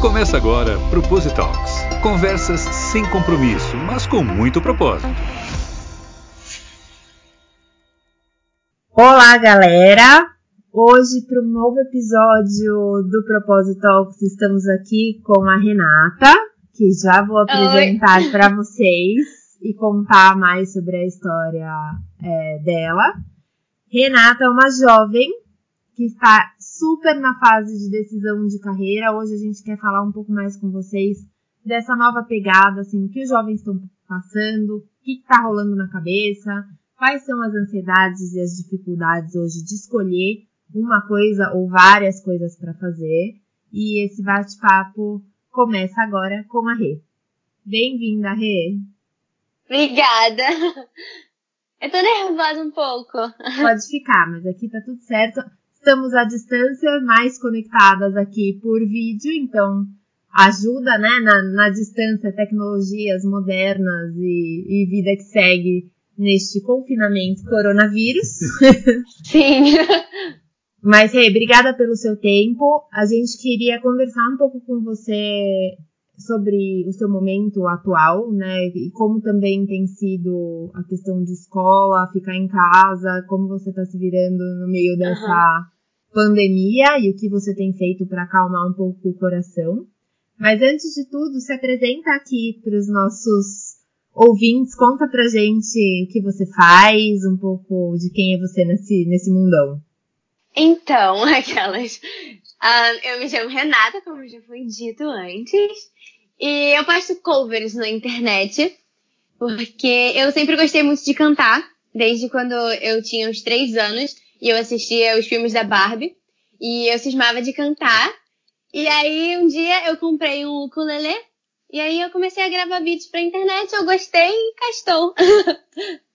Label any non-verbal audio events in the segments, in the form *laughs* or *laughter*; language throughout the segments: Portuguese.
Começa agora Propositalks. Conversas sem compromisso, mas com muito propósito. Olá, galera! Hoje, para um novo episódio do Propositalks, estamos aqui com a Renata, que já vou apresentar para vocês e contar mais sobre a história é, dela. Renata é uma jovem que está super na fase de decisão de carreira. Hoje a gente quer falar um pouco mais com vocês dessa nova pegada, assim, o que os jovens estão passando, o que está rolando na cabeça, quais são as ansiedades e as dificuldades hoje de escolher uma coisa ou várias coisas para fazer. E esse bate-papo começa agora com a Rê. Bem-vinda, Rê! Obrigada! *laughs* Eu tô nervosa um pouco. Pode ficar, mas aqui tá tudo certo. Estamos à distância, mais conectadas aqui por vídeo, então ajuda, né, na, na distância, tecnologias modernas e, e vida que segue neste confinamento coronavírus. *laughs* Sim. Mas, Rei, obrigada pelo seu tempo. A gente queria conversar um pouco com você sobre o seu momento atual, né? E como também tem sido a questão de escola, ficar em casa, como você está se virando no meio dessa uhum pandemia e o que você tem feito para acalmar um pouco o coração. Mas antes de tudo, se apresenta aqui para os nossos ouvintes, conta pra gente o que você faz, um pouco de quem é você nesse, nesse mundão. Então, *laughs* aquelas. Uh, eu me chamo Renata, como já foi dito antes, e eu posto covers na internet, porque eu sempre gostei muito de cantar, desde quando eu tinha uns três anos e eu assistia os filmes da Barbie e eu cismava de cantar. E aí um dia eu comprei um ukulele e aí eu comecei a gravar vídeos pra internet, eu gostei e castou. *laughs*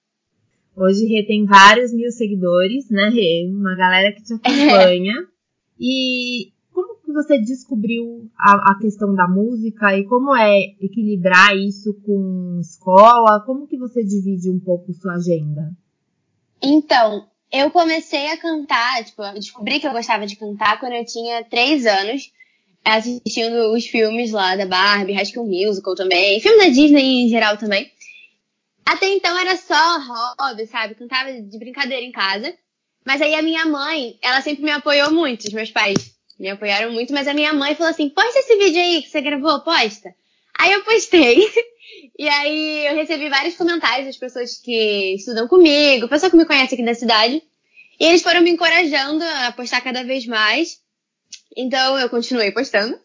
Hoje Rê tem vários mil seguidores, né, Rê? Uma galera que te acompanha. É. *laughs* E como que você descobriu a, a, questão da música e como é equilibrar isso com escola? Como que você divide um pouco sua agenda? Então, eu comecei a cantar, tipo, descobri que eu gostava de cantar quando eu tinha três anos, assistindo os filmes lá da Barbie, School Musical também, filme da Disney em geral também. Até então era só hobby, sabe? Cantava de brincadeira em casa. Mas aí a minha mãe, ela sempre me apoiou muito, os meus pais me apoiaram muito, mas a minha mãe falou assim: posta esse vídeo aí que você gravou, posta. Aí eu postei. *laughs* E aí eu recebi vários comentários das pessoas que estudam comigo, pessoa que me conhece aqui da cidade. E eles foram me encorajando a postar cada vez mais. Então eu continuei postando.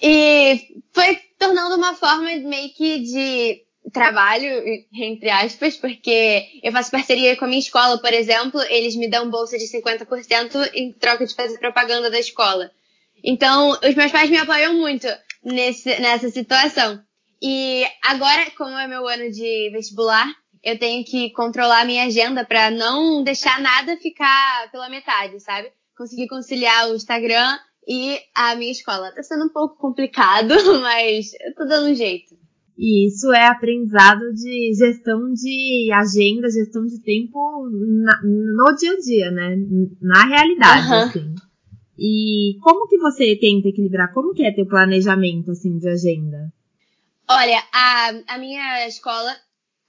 E foi tornando uma forma meio que de trabalho, entre aspas, porque eu faço parceria com a minha escola, por exemplo, eles me dão bolsa de 50% em troca de fazer propaganda da escola. Então, os meus pais me apoiam muito nesse, nessa situação. E agora, como é meu ano de vestibular, eu tenho que controlar a minha agenda para não deixar nada ficar pela metade, sabe? Conseguir conciliar o Instagram e a minha escola. Tá sendo um pouco complicado, *laughs* mas eu tô dando um jeito. E isso é aprendizado de gestão de agenda, gestão de tempo na, no dia a dia, né? Na realidade, uhum. assim. E como que você tenta equilibrar? Como que é teu planejamento, assim, de agenda? Olha, a, a minha escola,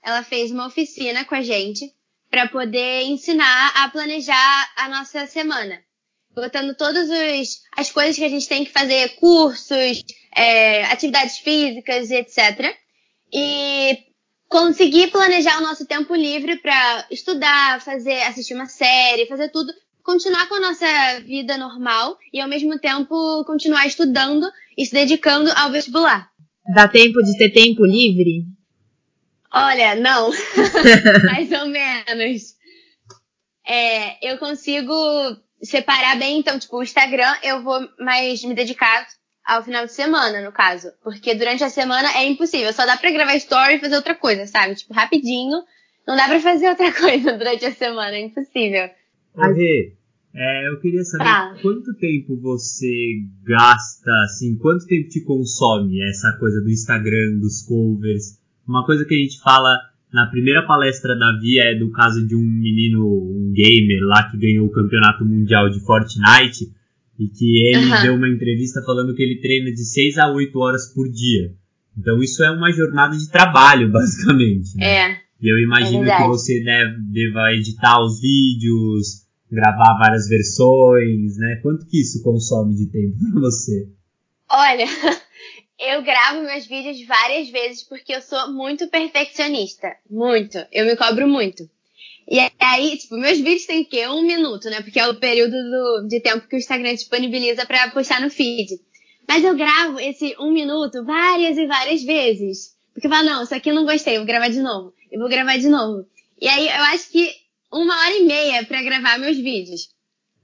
ela fez uma oficina com a gente para poder ensinar a planejar a nossa semana. Botando todas as coisas que a gente tem que fazer, cursos, é, atividades físicas, etc. E conseguir planejar o nosso tempo livre para estudar, fazer, assistir uma série, fazer tudo, continuar com a nossa vida normal e ao mesmo tempo continuar estudando e se dedicando ao vestibular. Dá tempo de ter tempo livre? Olha, não. *laughs* Mais ou menos. É, eu consigo separar bem, então, tipo, o Instagram eu vou mais me dedicar ao final de semana, no caso. Porque durante a semana é impossível. Só dá pra gravar story e fazer outra coisa, sabe? Tipo, rapidinho. Não dá pra fazer outra *laughs* coisa durante a semana, é impossível. Rê, é, eu queria saber tá. quanto tempo você gasta, assim, quanto tempo te consome essa coisa do Instagram, dos covers. Uma coisa que a gente fala na primeira palestra da Via é do caso de um menino, um gamer lá que ganhou o campeonato mundial de Fortnite. e que ele uhum. deu uma entrevista falando que ele treina de 6 a 8 horas por dia. Então isso é uma jornada de trabalho, *laughs* basicamente. Né? É. E eu imagino é que você deve, deva editar os vídeos, gravar várias versões, né? Quanto que isso consome de tempo para você? Olha, *laughs* eu gravo meus vídeos várias vezes porque eu sou muito perfeccionista. Muito. Eu me cobro muito. E aí, tipo, meus vídeos têm o quê? Um minuto, né? Porque é o período do, de tempo que o Instagram disponibiliza para postar no feed. Mas eu gravo esse um minuto várias e várias vezes. Porque eu falo, não, isso aqui eu não gostei, vou gravar de novo. Eu vou gravar de novo. E aí eu acho que uma hora e meia para gravar meus vídeos.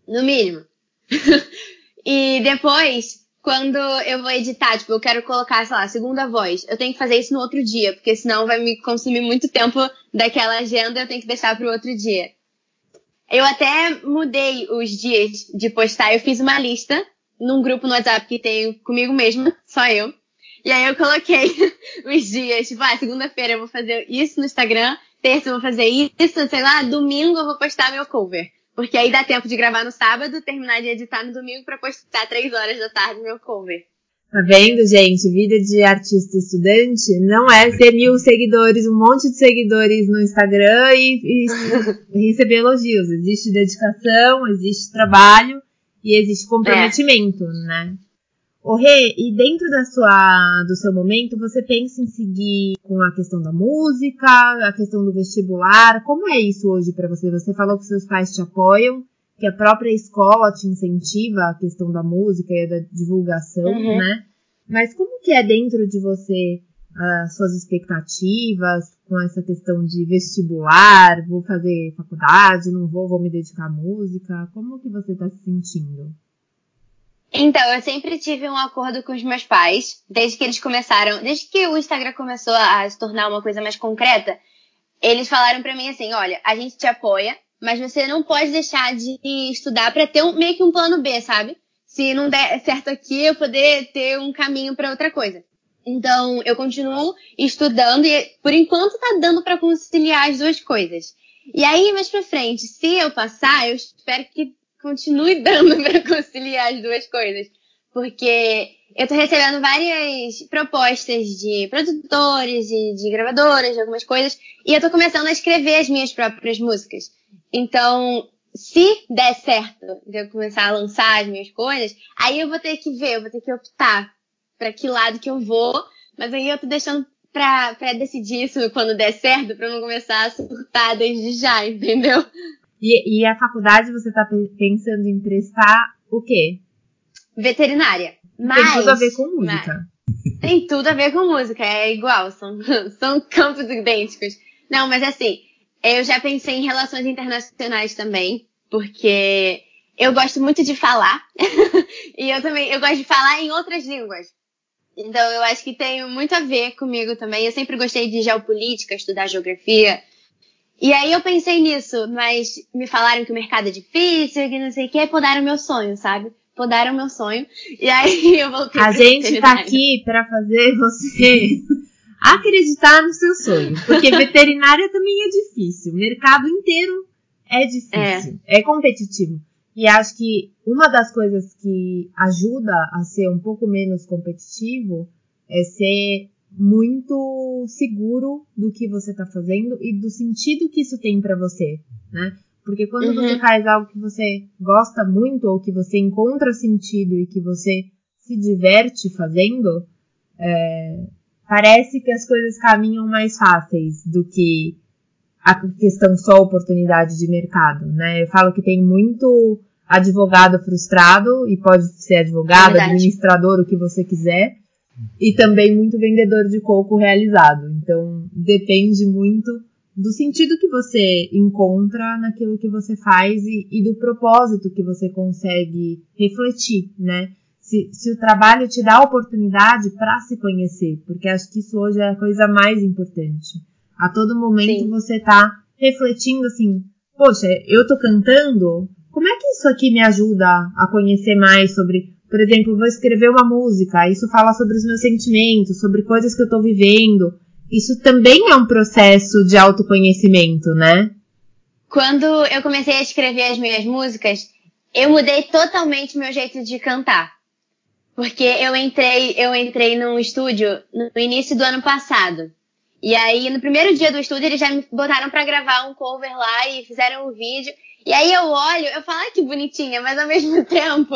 No mínimo. *laughs* e depois, quando eu vou editar, tipo, eu quero colocar, sei lá, segunda voz, eu tenho que fazer isso no outro dia, porque senão vai me consumir muito tempo daquela agenda, eu tenho que deixar para o outro dia. Eu até mudei os dias de postar, eu fiz uma lista num grupo no WhatsApp que tenho comigo mesma, só eu. E aí eu coloquei *laughs* os dias, tipo, ah, segunda-feira eu vou fazer isso no Instagram, terça eu vou fazer isso, sei lá, domingo eu vou postar meu cover. Porque aí dá tempo de gravar no sábado, terminar de editar no domingo para postar três horas da tarde meu cover. Tá vendo, gente? Vida de artista estudante não é ter mil seguidores, um monte de seguidores no Instagram e, e *laughs* receber elogios. Existe dedicação, existe trabalho e existe comprometimento, é. né? Ô Rê, e dentro da sua, do seu momento, você pensa em seguir com a questão da música, a questão do vestibular? Como é isso hoje para você? Você falou que seus pais te apoiam, que a própria escola te incentiva a questão da música e da divulgação, uhum. né? Mas como que é dentro de você as suas expectativas com essa questão de vestibular? Vou fazer faculdade, não vou, vou me dedicar à música? Como que você está se sentindo? Então, eu sempre tive um acordo com os meus pais, desde que eles começaram, desde que o Instagram começou a se tornar uma coisa mais concreta, eles falaram para mim assim, olha, a gente te apoia, mas você não pode deixar de estudar para ter um, meio que um plano B, sabe? Se não der certo aqui, eu poder ter um caminho para outra coisa. Então, eu continuo estudando e por enquanto tá dando para conciliar as duas coisas. E aí, mais pra frente, se eu passar, eu espero que continue *laughs* dando para conciliar as duas coisas. Porque eu tô recebendo várias propostas de produtores de gravadoras, de algumas coisas, e eu tô começando a escrever as minhas próprias músicas. Então, se der certo de eu começar a lançar as minhas coisas, aí eu vou ter que ver, eu vou ter que optar para que lado que eu vou, mas aí eu tô deixando pra, pra decidir isso quando der certo, pra não começar a surtar desde já, entendeu? E, e a faculdade você tá pensando em prestar o quê? Veterinária. Mas, tem tudo a ver com música. *laughs* tem tudo a ver com música, é igual, são, *laughs* são campos idênticos. Não, mas assim, eu já pensei em relações internacionais também, porque eu gosto muito de falar. *laughs* e eu também, eu gosto de falar em outras línguas. Então eu acho que tem muito a ver comigo também. Eu sempre gostei de geopolítica, estudar geografia, e aí eu pensei nisso, mas me falaram que o mercado é difícil, que não sei o que, podaram meu sonho, sabe? Podaram meu sonho. E aí *laughs* eu voltei A gente tá aqui para fazer você *laughs* acreditar no seu sonho. Porque veterinária também é difícil. O mercado inteiro é difícil. É, é competitivo. E acho que uma das coisas que ajuda a ser um pouco menos competitivo é ser muito seguro do que você está fazendo e do sentido que isso tem para você, né? Porque quando uhum. você faz algo que você gosta muito ou que você encontra sentido e que você se diverte fazendo, é, parece que as coisas caminham mais fáceis do que a questão só oportunidade de mercado, né? Eu falo que tem muito advogado frustrado e pode ser advogado, é administrador, o que você quiser, e também muito vendedor de coco realizado. Então, depende muito do sentido que você encontra naquilo que você faz e, e do propósito que você consegue refletir, né? Se, se o trabalho te dá a oportunidade para se conhecer, porque acho que isso hoje é a coisa mais importante. A todo momento Sim. você tá refletindo assim, poxa, eu tô cantando, como é que isso aqui me ajuda a conhecer mais sobre por exemplo, vou escrever uma música, isso fala sobre os meus sentimentos, sobre coisas que eu tô vivendo. Isso também é um processo de autoconhecimento, né? Quando eu comecei a escrever as minhas músicas, eu mudei totalmente meu jeito de cantar. Porque eu entrei, eu entrei num estúdio no início do ano passado. E aí, no primeiro dia do estúdio, eles já me botaram para gravar um cover lá e fizeram o um vídeo. E aí eu olho, eu falo, ah, que bonitinha, mas ao mesmo *laughs* tempo,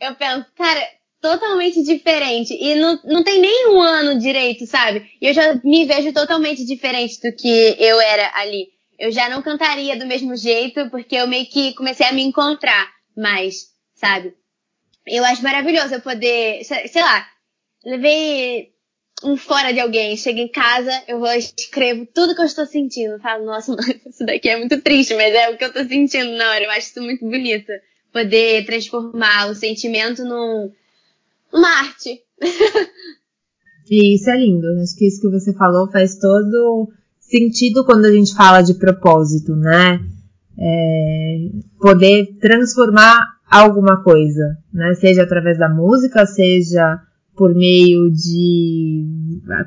eu penso, cara, totalmente diferente. E não, não tem nem um ano direito, sabe? E eu já me vejo totalmente diferente do que eu era ali. Eu já não cantaria do mesmo jeito, porque eu meio que comecei a me encontrar mais, sabe? Eu acho maravilhoso eu poder, sei lá, levei um fora de alguém, chego em casa, eu vou escrevo tudo que eu estou sentindo. Falo, nossa, *laughs* isso daqui é muito triste, mas é o que eu estou sentindo na hora. Eu acho isso muito bonito. Poder transformar o sentimento num, numa arte. e isso é lindo. Acho que isso que você falou faz todo sentido quando a gente fala de propósito, né? É, poder transformar alguma coisa, né? Seja através da música, seja por meio de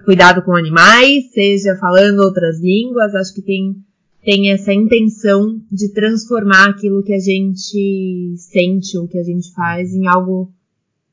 cuidado com animais, seja falando outras línguas, acho que tem, tem essa intenção de transformar aquilo que a gente sente ou que a gente faz em algo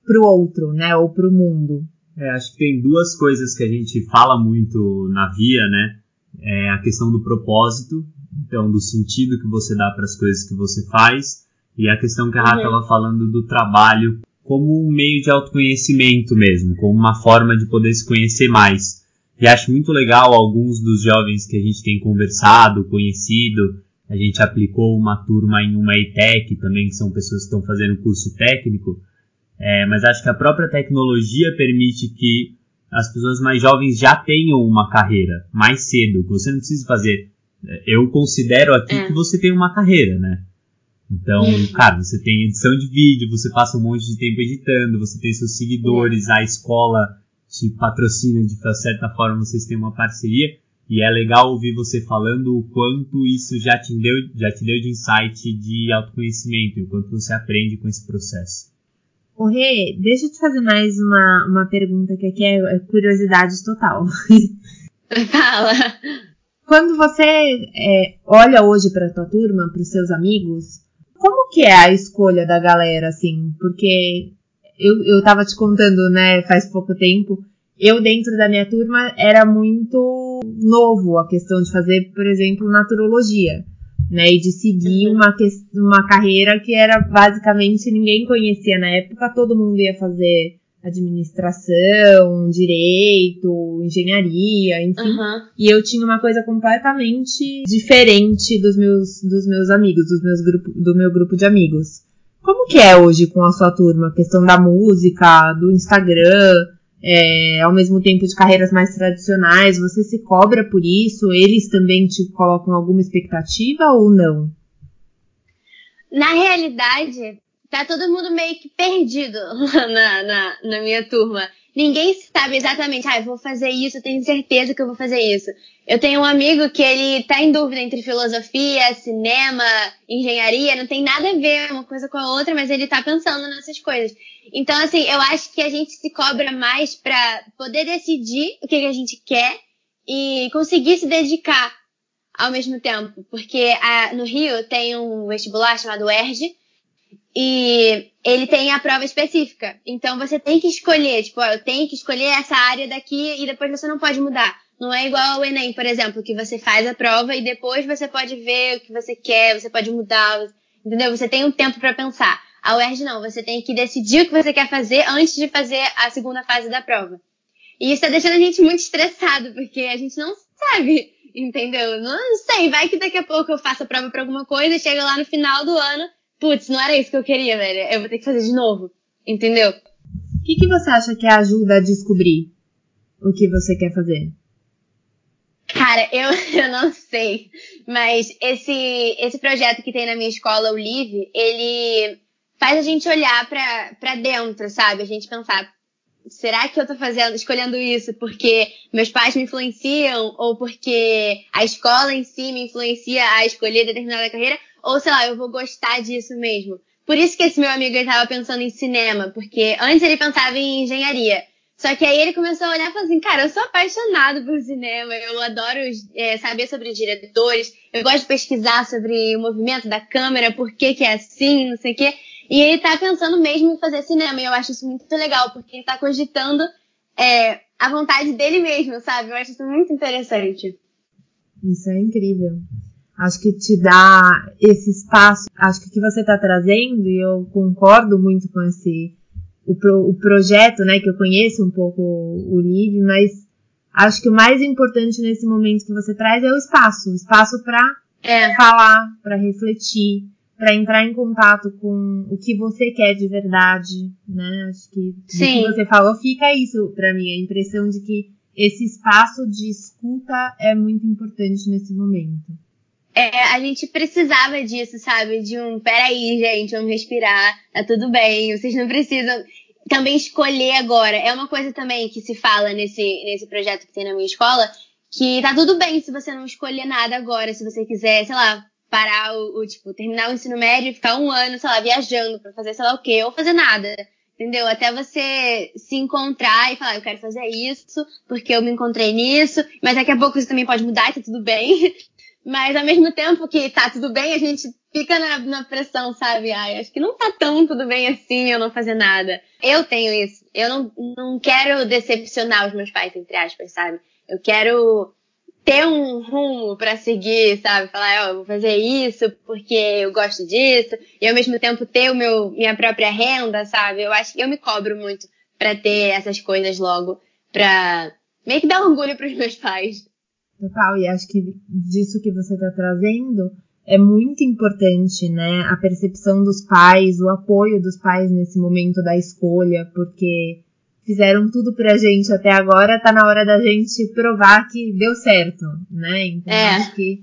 pro outro, né? Ou pro mundo. É, acho que tem duas coisas que a gente fala muito na via, né? É a questão do propósito, então do sentido que você dá para as coisas que você faz e a questão que a Rafa estava uhum. falando do trabalho como um meio de autoconhecimento mesmo, como uma forma de poder se conhecer mais. E acho muito legal alguns dos jovens que a gente tem conversado, conhecido. A gente aplicou uma turma em uma ETEC também, que são pessoas que estão fazendo curso técnico. É, mas acho que a própria tecnologia permite que as pessoas mais jovens já tenham uma carreira mais cedo, que você não precisa fazer. Eu considero aqui é. que você tem uma carreira, né? Então, uhum. cara, você tem edição de vídeo, você passa um monte de tempo editando, você tem seus seguidores, a escola te patrocina de certa forma, vocês têm uma parceria. E é legal ouvir você falando o quanto isso já te deu, já te deu de insight de autoconhecimento e o quanto você aprende com esse processo. Ô Rê, deixa eu te fazer mais uma, uma pergunta que aqui é, é curiosidade total. *laughs* Fala. Quando você é, olha hoje para tua turma, para os seus amigos, como que é a escolha da galera, assim? Porque eu, eu tava te contando, né, faz pouco tempo, eu dentro da minha turma era muito novo a questão de fazer, por exemplo, naturologia, né, e de seguir uhum. uma, uma carreira que era basicamente ninguém conhecia na época, todo mundo ia fazer administração, direito, engenharia, enfim. Uhum. E eu tinha uma coisa completamente diferente dos meus, dos meus amigos, dos meus grupo, do meu grupo de amigos. Como que é hoje com a sua turma? A questão da música, do Instagram, é, ao mesmo tempo de carreiras mais tradicionais, você se cobra por isso? Eles também te colocam alguma expectativa ou não? Na realidade, tá todo mundo meio que perdido *laughs* na, na, na minha turma. Ninguém sabe exatamente, ah, eu vou fazer isso, eu tenho certeza que eu vou fazer isso. Eu tenho um amigo que ele tá em dúvida entre filosofia, cinema, engenharia, não tem nada a ver uma coisa com a outra, mas ele tá pensando nessas coisas. Então, assim, eu acho que a gente se cobra mais para poder decidir o que, que a gente quer e conseguir se dedicar ao mesmo tempo. Porque a, no Rio tem um vestibular chamado ERJ, e ele tem a prova específica. Então você tem que escolher, tipo, eu tenho que escolher essa área daqui e depois você não pode mudar. Não é igual ao Enem, por exemplo, que você faz a prova e depois você pode ver o que você quer, você pode mudar, entendeu? Você tem um tempo para pensar. A UERJ não, você tem que decidir o que você quer fazer antes de fazer a segunda fase da prova. E isso tá deixando a gente muito estressado, porque a gente não sabe, entendeu? Não sei, vai que daqui a pouco eu faço a prova pra alguma coisa, chega lá no final do ano, putz, não era isso que eu queria, velho. Eu vou ter que fazer de novo. Entendeu? O que, que você acha que ajuda a descobrir o que você quer fazer? Cara, eu, *laughs* eu não sei. Mas esse, esse projeto que tem na minha escola, o Live, ele faz a gente olhar pra, pra dentro, sabe? A gente pensar, será que eu tô fazendo, escolhendo isso porque meus pais me influenciam ou porque a escola em si me influencia a escolher determinada carreira? Ou sei lá, eu vou gostar disso mesmo. Por isso que esse meu amigo estava pensando em cinema, porque antes ele pensava em engenharia. Só que aí ele começou a olhar e falou assim, cara, eu sou apaixonado por cinema, eu adoro é, saber sobre diretores, eu gosto de pesquisar sobre o movimento da câmera, por que que é assim, não sei o quê. E ele tá pensando mesmo em fazer cinema, e eu acho isso muito legal, porque ele tá cogitando é, a vontade dele mesmo, sabe? Eu acho isso muito interessante. Isso é incrível. Acho que te dá esse espaço. Acho que o que você está trazendo, e eu concordo muito com esse o, pro, o projeto, né? Que eu conheço um pouco o, Live, mas acho que o mais importante nesse momento que você traz é o espaço, o espaço para é. falar, para refletir, para entrar em contato com o que você quer de verdade, né? Acho que o que você falou fica isso para mim, a impressão de que esse espaço de escuta é muito importante nesse momento é, a gente precisava disso, sabe? De um, peraí, gente, vamos respirar, tá tudo bem, vocês não precisam também escolher agora. É uma coisa também que se fala nesse, nesse projeto que tem na minha escola, que tá tudo bem se você não escolher nada agora, se você quiser, sei lá, parar o, o tipo, terminar o ensino médio e ficar um ano, sei lá, viajando pra fazer sei lá o quê, ou fazer nada. Entendeu? Até você se encontrar e falar, eu quero fazer isso, porque eu me encontrei nisso, mas daqui a pouco isso também pode mudar e tá tudo bem. *laughs* Mas ao mesmo tempo que tá tudo bem, a gente fica na, na, pressão, sabe? Ai, acho que não tá tão tudo bem assim eu não fazer nada. Eu tenho isso. Eu não, não quero decepcionar os meus pais, entre aspas, sabe? Eu quero ter um rumo para seguir, sabe? Falar, ó, oh, vou fazer isso porque eu gosto disso. E ao mesmo tempo ter o meu, minha própria renda, sabe? Eu acho que eu me cobro muito para ter essas coisas logo. Pra meio que dar orgulho pros meus pais. Total, e acho que disso que você está trazendo é muito importante, né? A percepção dos pais, o apoio dos pais nesse momento da escolha, porque fizeram tudo pra gente até agora, tá na hora da gente provar que deu certo, né? Então é. acho que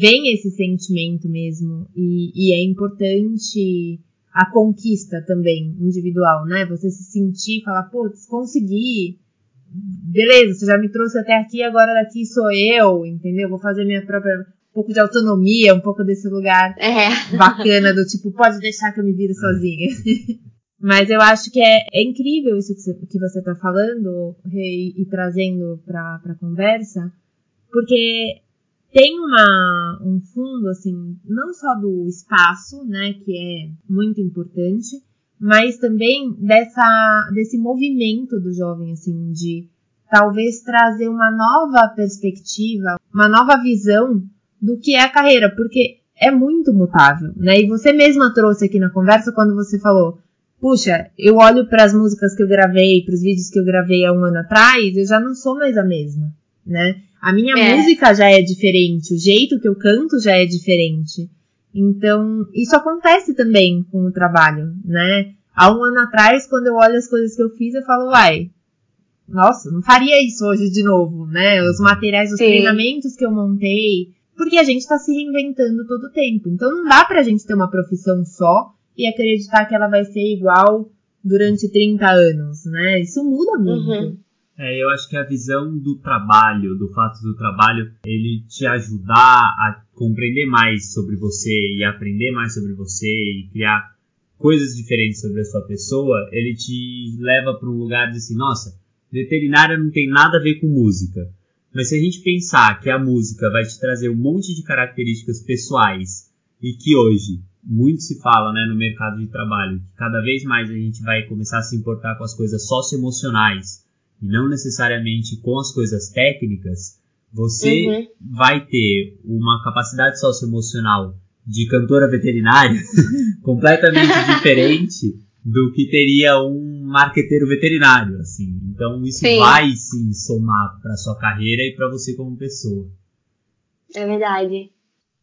vem esse sentimento mesmo, e, e é importante a conquista também individual, né? Você se sentir, falar, putz, consegui, beleza, você já me trouxe até aqui, agora daqui sou eu, entendeu? Vou fazer minha própria. Um pouco de autonomia, um pouco desse lugar é. bacana do tipo, pode deixar que eu me vire sozinha. *laughs* Mas eu acho que é, é incrível isso que você, que você tá falando e, e trazendo pra, pra conversa, porque tem uma, um fundo, assim, não só do espaço, né, que é muito importante, mas também dessa, desse movimento do jovem, assim, de talvez trazer uma nova perspectiva, uma nova visão do que é a carreira, porque é muito mutável, né? E você mesma trouxe aqui na conversa quando você falou, puxa, eu olho para as músicas que eu gravei, para os vídeos que eu gravei há um ano atrás, eu já não sou mais a mesma, né? A minha é. música já é diferente, o jeito que eu canto já é diferente. Então, isso acontece também com o trabalho, né? Há um ano atrás, quando eu olho as coisas que eu fiz, eu falo, uai, nossa, não faria isso hoje de novo, né? Os materiais, os Sim. treinamentos que eu montei, porque a gente está se reinventando todo o tempo. Então não dá pra gente ter uma profissão só e acreditar que ela vai ser igual durante 30 anos, né? Isso muda muito. Uhum. É, eu acho que a visão do trabalho, do fato do trabalho, ele te ajudar a compreender mais sobre você e aprender mais sobre você e criar coisas diferentes sobre a sua pessoa, ele te leva para um lugar de assim, nossa, veterinária não tem nada a ver com música. Mas se a gente pensar que a música vai te trazer um monte de características pessoais e que hoje muito se fala né, no mercado de trabalho, que cada vez mais a gente vai começar a se importar com as coisas socioemocionais e não necessariamente com as coisas técnicas, você uhum. vai ter uma capacidade socioemocional de cantora veterinária *laughs* completamente *laughs* diferente do que teria um marqueteiro veterinário, assim. Então isso sim. vai sim somar para sua carreira e para você como pessoa. É verdade.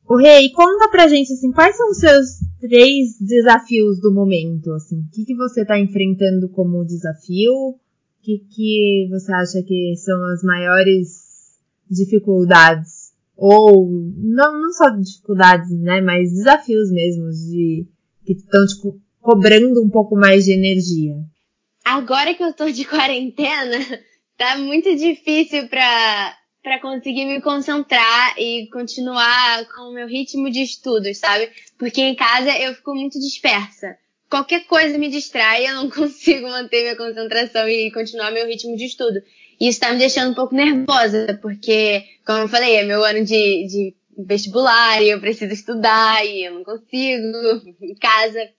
O Rei, conta pra gente assim, quais são os seus três desafios do momento, assim? O que, que você tá enfrentando como desafio? O que, que você acha que são as maiores dificuldades? Ou, não, não só dificuldades, né? Mas desafios mesmo de, que estão tipo, cobrando um pouco mais de energia. Agora que eu tô de quarentena, *laughs* tá muito difícil pra, pra conseguir me concentrar e continuar com o meu ritmo de estudos, sabe? Porque em casa eu fico muito dispersa qualquer coisa me distrai, eu não *laughs* consigo manter minha concentração e continuar meu ritmo de estudo. E isso tá me deixando um pouco nervosa, porque, como eu falei, é meu ano de, de vestibular e eu preciso estudar e eu não consigo *laughs* em casa.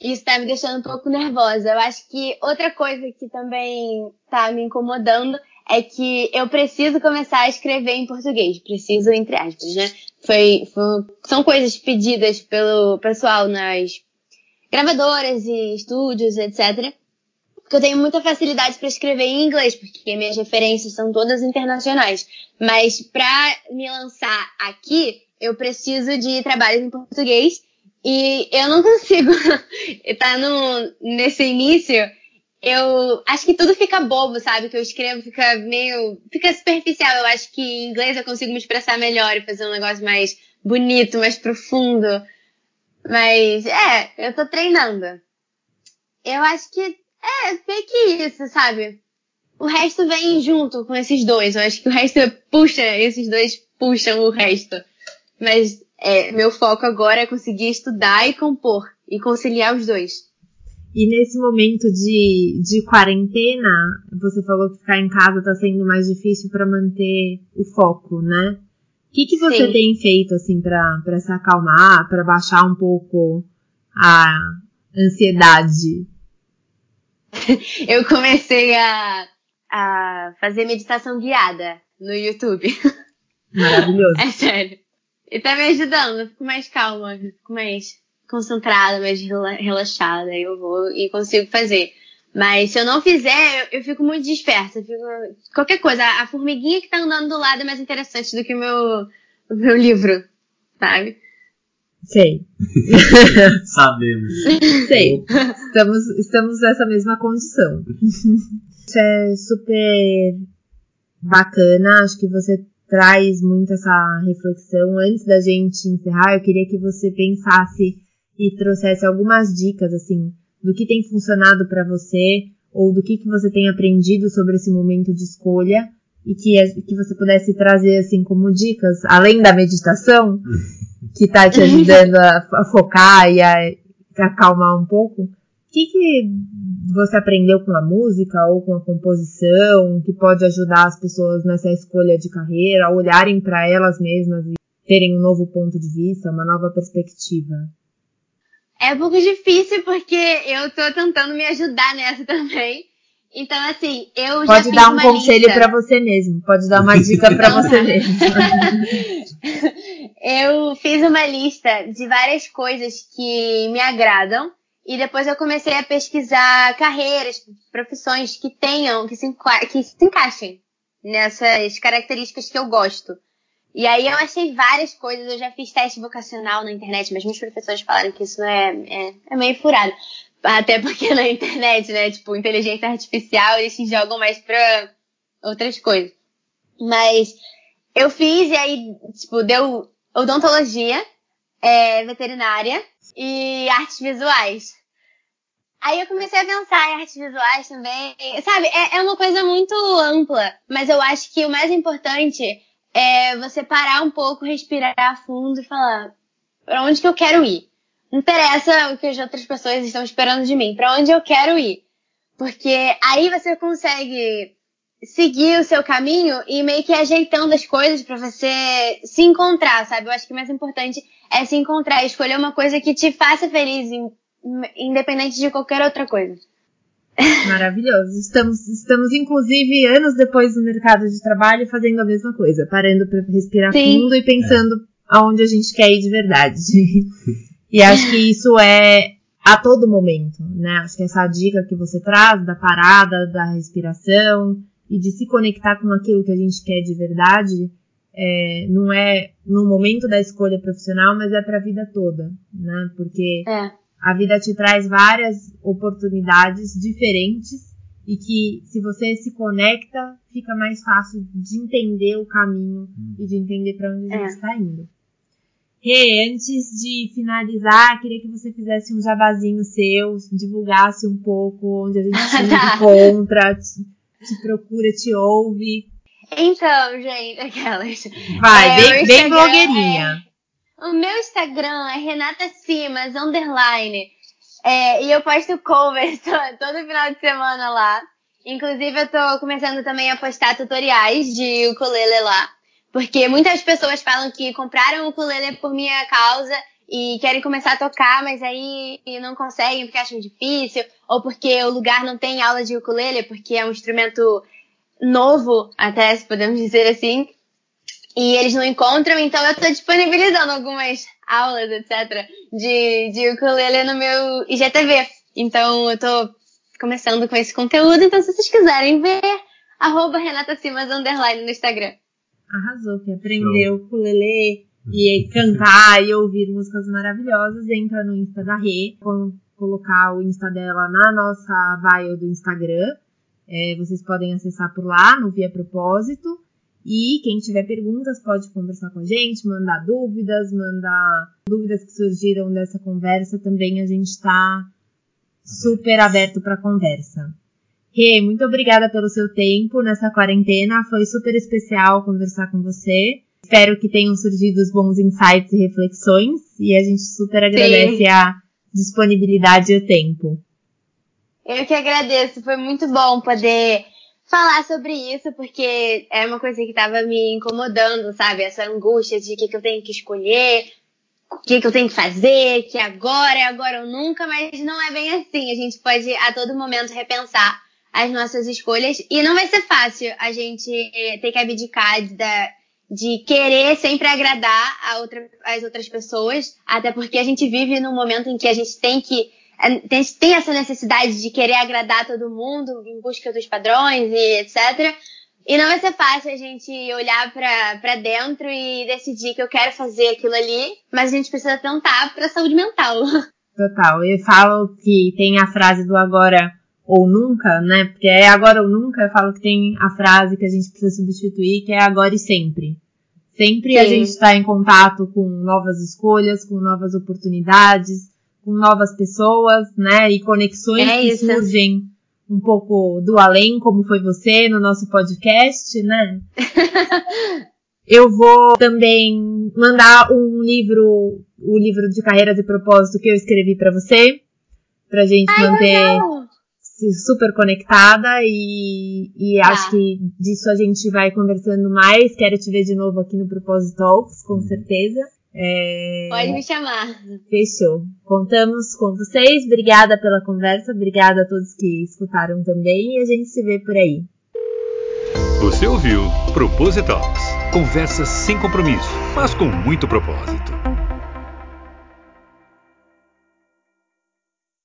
Isso tá me deixando um pouco nervosa. Eu acho que outra coisa que também tá me incomodando é que eu preciso começar a escrever em português. Preciso, entre aspas, né? Foi, foi, são coisas pedidas pelo pessoal nas gravadoras e estúdios, etc. Porque eu tenho muita facilidade para escrever em inglês, porque minhas referências são todas internacionais. Mas para me lançar aqui, eu preciso de trabalhos em português e eu não *laughs* consigo estar tá nesse início. Eu acho que tudo fica bobo, sabe? Que eu escrevo fica meio. fica superficial. Eu acho que em inglês eu consigo me expressar melhor e fazer um negócio mais bonito, mais profundo. Mas, é, eu tô treinando. Eu acho que é meio que isso, sabe? O resto vem junto com esses dois. Eu acho que o resto puxa, esses dois puxam o resto. Mas é, meu foco agora é conseguir estudar e compor e conciliar os dois. E nesse momento de, de quarentena, você falou que ficar em casa está sendo mais difícil para manter o foco, né? O que, que você Sim. tem feito assim para se acalmar, para baixar um pouco a ansiedade? *laughs* Eu comecei a, a fazer meditação guiada no YouTube. Maravilhoso. *laughs* É sério. E tá me ajudando, eu fico mais calma, fico mais concentrada, mais relaxada, eu vou e consigo fazer. Mas se eu não fizer, eu, eu fico muito dispersa. Fico, qualquer coisa, a formiguinha que tá andando do lado é mais interessante do que o meu, o meu livro, sabe? Sei. *laughs* Sabemos. Sei. Estamos, estamos nessa mesma condição. *laughs* Isso é super bacana. Acho que você traz muito essa reflexão. Antes da gente encerrar, eu queria que você pensasse e trouxesse algumas dicas, assim, do que tem funcionado para você ou do que, que você tem aprendido sobre esse momento de escolha e que, que você pudesse trazer, assim, como dicas, além da meditação, *laughs* que tá te ajudando a, a focar e a, a acalmar um pouco que, que você aprendeu com a música ou com a composição que pode ajudar as pessoas nessa escolha de carreira, a olharem para elas mesmas e terem um novo ponto de vista, uma nova perspectiva? É um pouco difícil porque eu tô tentando me ajudar nessa também. Então, assim, eu pode já dar um conselho para você mesmo, pode dar uma dica para você mesmo. *laughs* eu fiz uma lista de várias coisas que me agradam e depois eu comecei a pesquisar carreiras, profissões que tenham, que se, que se encaixem nessas características que eu gosto. E aí eu achei várias coisas, eu já fiz teste vocacional na internet, mas meus professores falaram que isso é, é, é meio furado. Até porque na internet, né, tipo, inteligência artificial, eles se jogam mais pra outras coisas. Mas eu fiz e aí, tipo, deu odontologia, é, veterinária e artes visuais. Aí eu comecei a pensar em artes visuais também. Sabe, é, é uma coisa muito ampla, mas eu acho que o mais importante é você parar um pouco, respirar fundo e falar para onde que eu quero ir. Não interessa o que as outras pessoas estão esperando de mim, para onde eu quero ir. Porque aí você consegue seguir o seu caminho e meio que ajeitando as coisas para você se encontrar, sabe? Eu acho que o mais importante é se encontrar, escolher uma coisa que te faça feliz, independente de qualquer outra coisa. Maravilhoso. Estamos, estamos, inclusive, anos depois do mercado de trabalho fazendo a mesma coisa, parando para respirar Sim. fundo e pensando é. aonde a gente quer ir de verdade. *laughs* e acho que isso é a todo momento, né? Acho que essa dica que você traz da parada, da respiração e de se conectar com aquilo que a gente quer de verdade, é, não é no momento da escolha profissional, mas é para a vida toda, né? Porque é. A vida te traz várias oportunidades diferentes e que se você se conecta, fica mais fácil de entender o caminho hum. e de entender para onde a gente está é. indo. Rê, antes de finalizar, queria que você fizesse um jabazinho seu, divulgasse um pouco onde a gente se *laughs* encontra, te, te procura, te ouve. Então, gente, *laughs* aquelas. Vai, é, bem, bem blogueirinha. É, o meu Instagram é Renata Simas, underline. É, e eu posto covers *laughs* todo, final de semana lá. Inclusive, eu tô começando também a postar tutoriais de ukulele lá. Porque muitas pessoas falam que compraram o ukulele por minha causa e querem começar a tocar, mas aí não conseguem porque acham difícil, ou porque o lugar não tem aula de ukulele, porque é um instrumento novo, até se podemos *laughs* dizer assim, e eles não encontram, então eu estou disponibilizando algumas aulas, etc., de, de ukulele no meu IGTV. Então eu tô começando com esse conteúdo, então se vocês quiserem ver, arroba Renata Simas Underline no Instagram. Arrasou, que aprendeu ukulele e cantar e ouvir músicas maravilhosas, entra no Insta da Rê, colocar o Insta dela na nossa bio do Instagram. É, vocês podem acessar por lá, no Via Propósito. E quem tiver perguntas pode conversar com a gente, mandar dúvidas, mandar dúvidas que surgiram dessa conversa. Também a gente está super aberto para conversa. Rê, muito obrigada pelo seu tempo nessa quarentena. Foi super especial conversar com você. Espero que tenham surgido os bons insights e reflexões. E a gente super agradece Sim. a disponibilidade e o tempo. Eu que agradeço. Foi muito bom poder falar sobre isso, porque é uma coisa que estava me incomodando, sabe? Essa angústia de o que, que eu tenho que escolher, o que, que eu tenho que fazer, que agora é agora ou nunca, mas não é bem assim. A gente pode a todo momento repensar as nossas escolhas e não vai ser fácil a gente ter que abdicar de querer sempre agradar a outra, as outras pessoas, até porque a gente vive num momento em que a gente tem que tem, tem essa necessidade de querer agradar todo mundo em busca dos padrões e etc. E não vai ser fácil a gente olhar para dentro e decidir que eu quero fazer aquilo ali, mas a gente precisa tentar para saúde mental. *laughs* Total. Eu falo que tem a frase do agora ou nunca, né? Porque é agora ou nunca, eu falo que tem a frase que a gente precisa substituir, que é agora e sempre. Sempre Sim. a gente está em contato com novas escolhas, com novas oportunidades, com novas pessoas, né? E conexões é que surgem um pouco do além, como foi você no nosso podcast, né? *laughs* Eu vou também mandar um livro, o livro de carreiras e propósito que eu escrevi para você, pra gente Ai, manter super conectada e, e tá. acho que disso a gente vai conversando mais. Quero te ver de novo aqui no Propósito Talks, com certeza. É... Pode me chamar. Fechou. Contamos com vocês. Obrigada pela conversa. Obrigada a todos que escutaram também. E a gente se vê por aí. Você ouviu Propósito Talks. Conversas sem compromisso, mas com muito propósito.